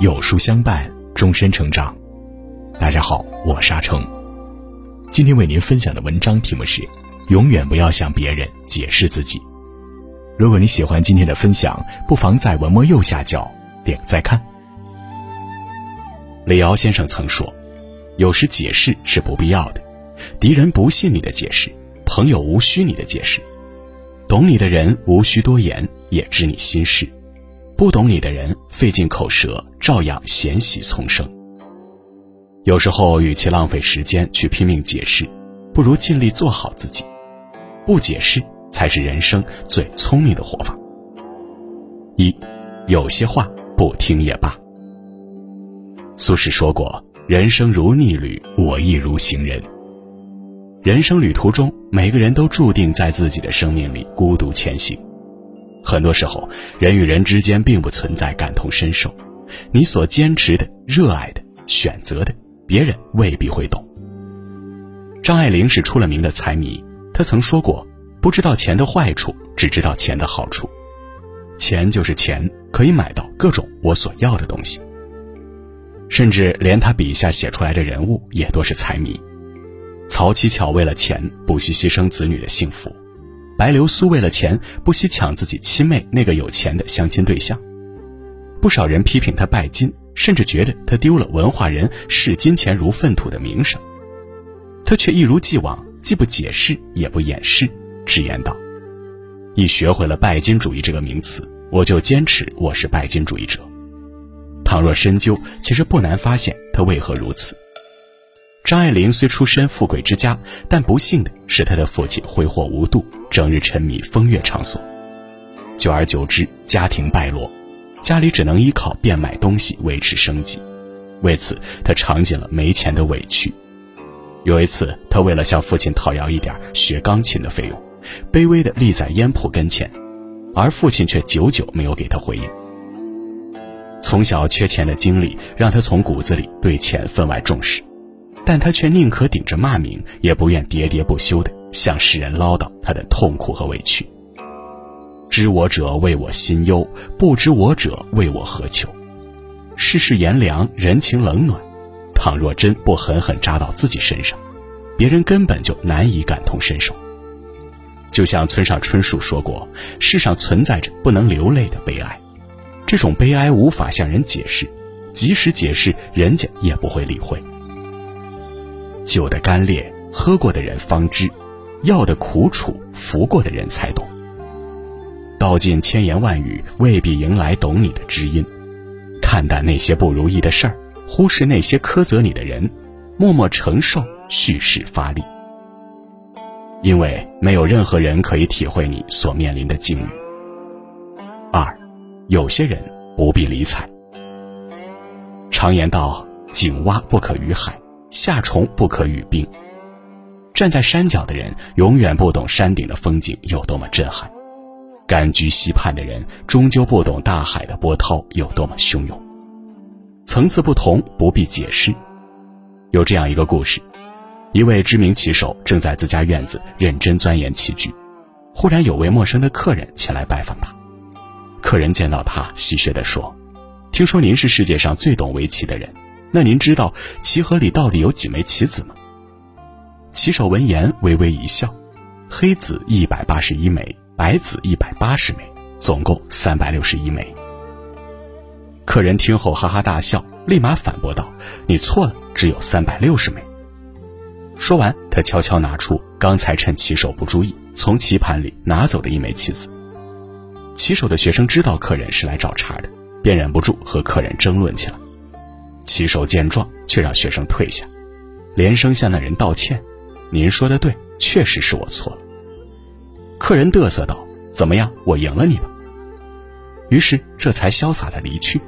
有书相伴，终身成长。大家好，我是阿成。今天为您分享的文章题目是：永远不要向别人解释自己。如果你喜欢今天的分享，不妨在文末右下角点个再看。李敖先生曾说：“有时解释是不必要的，敌人不信你的解释，朋友无需你的解释，懂你的人无需多言，也知你心事。”不懂你的人费尽口舌，照样贤喜丛生。有时候，与其浪费时间去拼命解释，不如尽力做好自己。不解释才是人生最聪明的活法。一，有些话不听也罢。苏轼说过：“人生如逆旅，我亦如行人。”人生旅途中，每个人都注定在自己的生命里孤独前行。很多时候，人与人之间并不存在感同身受，你所坚持的、热爱的、选择的，别人未必会懂。张爱玲是出了名的财迷，她曾说过：“不知道钱的坏处，只知道钱的好处。钱就是钱，可以买到各种我所要的东西。”甚至连他笔下写出来的人物也都是财迷。曹七巧为了钱，不惜牺牲子女的幸福。白流苏为了钱不惜抢自己亲妹那个有钱的相亲对象，不少人批评他拜金，甚至觉得他丢了文化人视金钱如粪土的名声，他却一如既往，既不解释也不掩饰，直言道：“一学会了拜金主义这个名词，我就坚持我是拜金主义者。”倘若深究，其实不难发现他为何如此。张爱玲虽出身富贵之家，但不幸的是，她的父亲挥霍无度，整日沉迷风月场所，久而久之，家庭败落，家里只能依靠变卖东西维持生计。为此，她尝尽了没钱的委屈。有一次，她为了向父亲讨要一点学钢琴的费用，卑微地立在烟铺跟前，而父亲却久久没有给她回应。从小缺钱的经历，让她从骨子里对钱分外重视。但他却宁可顶着骂名，也不愿喋喋不休地向世人唠叨他的痛苦和委屈。知我者为我心忧，不知我者为我何求？世事炎凉，人情冷暖，倘若真不狠狠扎到自己身上，别人根本就难以感同身受。就像村上春树说过：“世上存在着不能流泪的悲哀，这种悲哀无法向人解释，即使解释，人家也不会理会。”酒的干烈，喝过的人方知；药的苦楚，服过的人才懂。道尽千言万语，未必迎来懂你的知音。看淡那些不如意的事儿，忽视那些苛责你的人，默默承受蓄势发力。因为没有任何人可以体会你所面临的境遇。二，有些人不必理睬。常言道：“井蛙不可语海。”夏虫不可语冰。站在山脚的人永远不懂山顶的风景有多么震撼，甘居溪畔的人终究不懂大海的波涛有多么汹涌。层次不同，不必解释。有这样一个故事：一位知名棋手正在自家院子认真钻研棋局，忽然有位陌生的客人前来拜访他。客人见到他，戏谑地说：“听说您是世界上最懂围棋的人。”那您知道棋盒里到底有几枚棋子吗？棋手闻言微微一笑，黑子一百八十一枚，白子一百八十枚，总共三百六十一枚。客人听后哈哈大笑，立马反驳道：“你错了，只有三百六十枚。”说完，他悄悄拿出刚才趁棋手不注意从棋盘里拿走的一枚棋子。棋手的学生知道客人是来找茬的，便忍不住和客人争论起来。骑手见状，却让学生退下，连声向那人道歉：“您说的对，确实是我错了。”客人嘚瑟道：“怎么样，我赢了你吧？”于是这才潇洒的离去。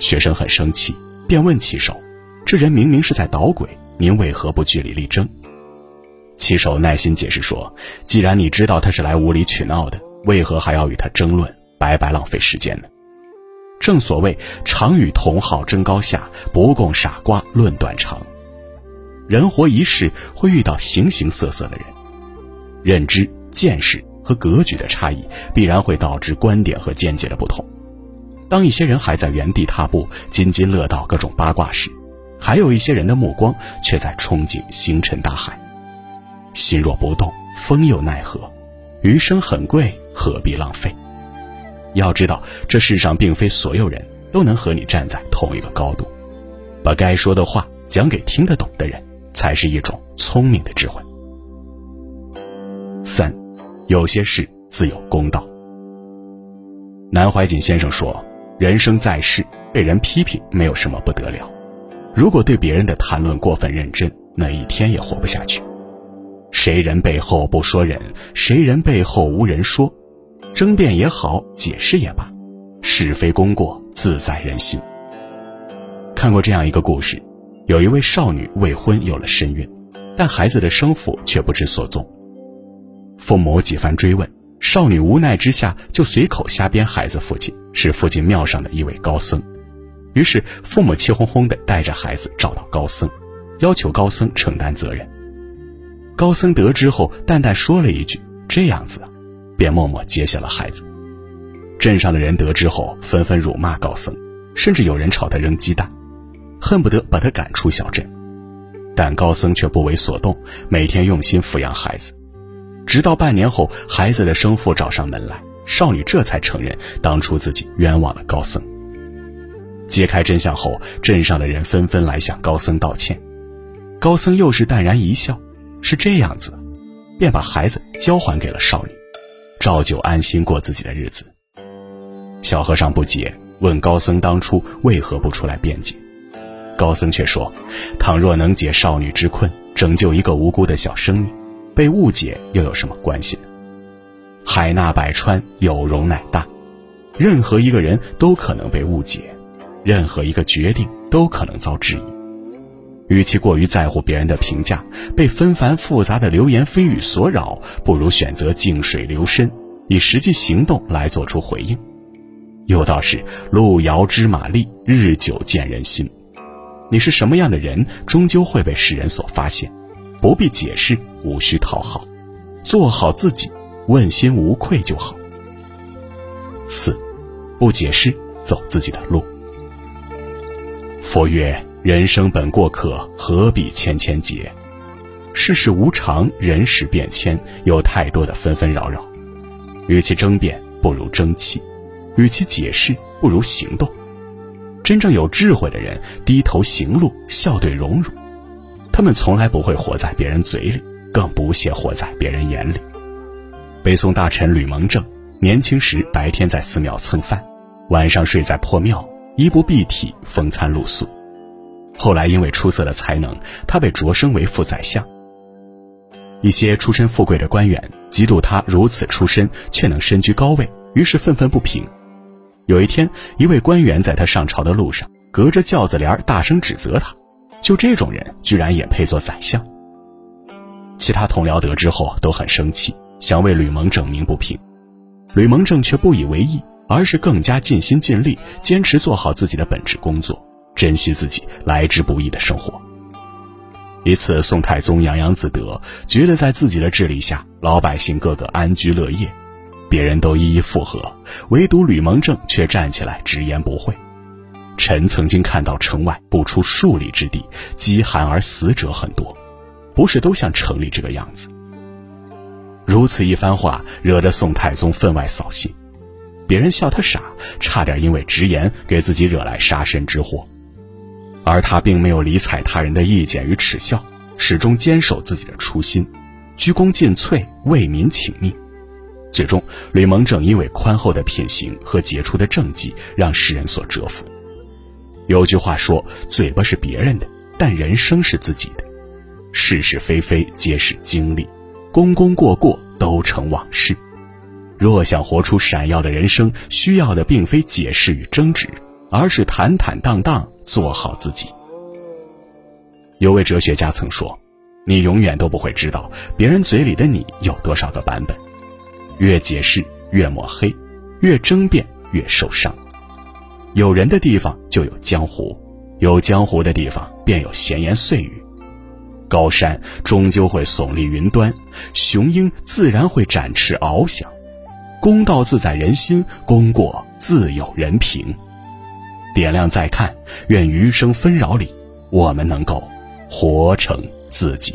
学生很生气，便问骑手：“这人明明是在捣鬼，您为何不据理力争？”骑手耐心解释说：“既然你知道他是来无理取闹的，为何还要与他争论，白白浪费时间呢？”正所谓常与同好争高下，不共傻瓜论短长。人活一世，会遇到形形色色的人，认知、见识和格局的差异，必然会导致观点和见解的不同。当一些人还在原地踏步、津津乐道各种八卦时，还有一些人的目光却在憧憬星辰大海。心若不动，风又奈何？余生很贵，何必浪费？要知道，这世上并非所有人都能和你站在同一个高度。把该说的话讲给听得懂的人，才是一种聪明的智慧。三，有些事自有公道。南怀瑾先生说：“人生在世，被人批评没有什么不得了。如果对别人的谈论过分认真，那一天也活不下去。谁人背后不说人，谁人背后无人说。争辩也好，解释也罢，是非功过自在人心。”看过这样一个故事，有一位少女未婚有了身孕，但孩子的生父却不知所踪。父母几番追问。少女无奈之下，就随口瞎编孩子父亲是附近庙上的一位高僧。于是父母气哄哄地带着孩子找到高僧，要求高僧承担责任。高僧得知后，淡淡说了一句：“这样子。”啊便默默接下了孩子。镇上的人得知后，纷纷辱骂高僧，甚至有人朝他扔鸡蛋，恨不得把他赶出小镇。但高僧却不为所动，每天用心抚养孩子。直到半年后，孩子的生父找上门来，少女这才承认当初自己冤枉了高僧。揭开真相后，镇上的人纷纷来向高僧道歉，高僧又是淡然一笑：“是这样子。”便把孩子交还给了少女，照旧安心过自己的日子。小和尚不解，问高僧当初为何不出来辩解，高僧却说：“倘若能解少女之困，拯救一个无辜的小生命。”被误解又有什么关系呢？海纳百川，有容乃大。任何一个人都可能被误解，任何一个决定都可能遭质疑。与其过于在乎别人的评价，被纷繁复杂的流言蜚语所扰，不如选择静水流深，以实际行动来做出回应。有道是：“路遥知马力，日久见人心。”你是什么样的人，终究会被世人所发现。不必解释，无需讨好，做好自己，问心无愧就好。四，不解释，走自己的路。佛曰：人生本过客，何必千千结？世事无常，人事变迁，有太多的纷纷扰扰。与其争辩，不如争气；与其解释，不如行动。真正有智慧的人，低头行路，笑对荣辱。他们从来不会活在别人嘴里，更不屑活在别人眼里。北宋大臣吕蒙正年轻时白天在寺庙蹭饭，晚上睡在破庙，衣不蔽体，风餐露宿。后来因为出色的才能，他被擢升为副宰相。一些出身富贵的官员嫉妒他如此出身却能身居高位，于是愤愤不平。有一天，一位官员在他上朝的路上，隔着轿子帘大声指责他。就这种人，居然也配做宰相？其他同僚得知后都很生气，想为吕蒙正鸣不平。吕蒙正却不以为意，而是更加尽心尽力，坚持做好自己的本职工作，珍惜自己来之不易的生活。一次，宋太宗洋洋自得，觉得在自己的治理下，老百姓个个安居乐业，别人都一一附和，唯独吕蒙正却站起来直言不讳。臣曾经看到城外不出数里之地，饥寒而死者很多，不是都像城里这个样子。如此一番话，惹得宋太宗分外扫兴，别人笑他傻，差点因为直言给自己惹来杀身之祸。而他并没有理睬他人的意见与耻笑，始终坚守自己的初心，鞠躬尽瘁，为民请命。最终，吕蒙正因为宽厚的品行和杰出的政绩，让世人所折服。有句话说：“嘴巴是别人的，但人生是自己的。是是非非皆是经历，功功过过都成往事。若想活出闪耀的人生，需要的并非解释与争执，而是坦坦荡荡做好自己。”有位哲学家曾说：“你永远都不会知道别人嘴里的你有多少个版本。越解释越抹黑，越争辩越受伤。”有人的地方就有江湖，有江湖的地方便有闲言碎语。高山终究会耸立云端，雄鹰自然会展翅翱翔。公道自在人心，功过自有人评。点亮再看，愿余生纷扰里，我们能够活成自己。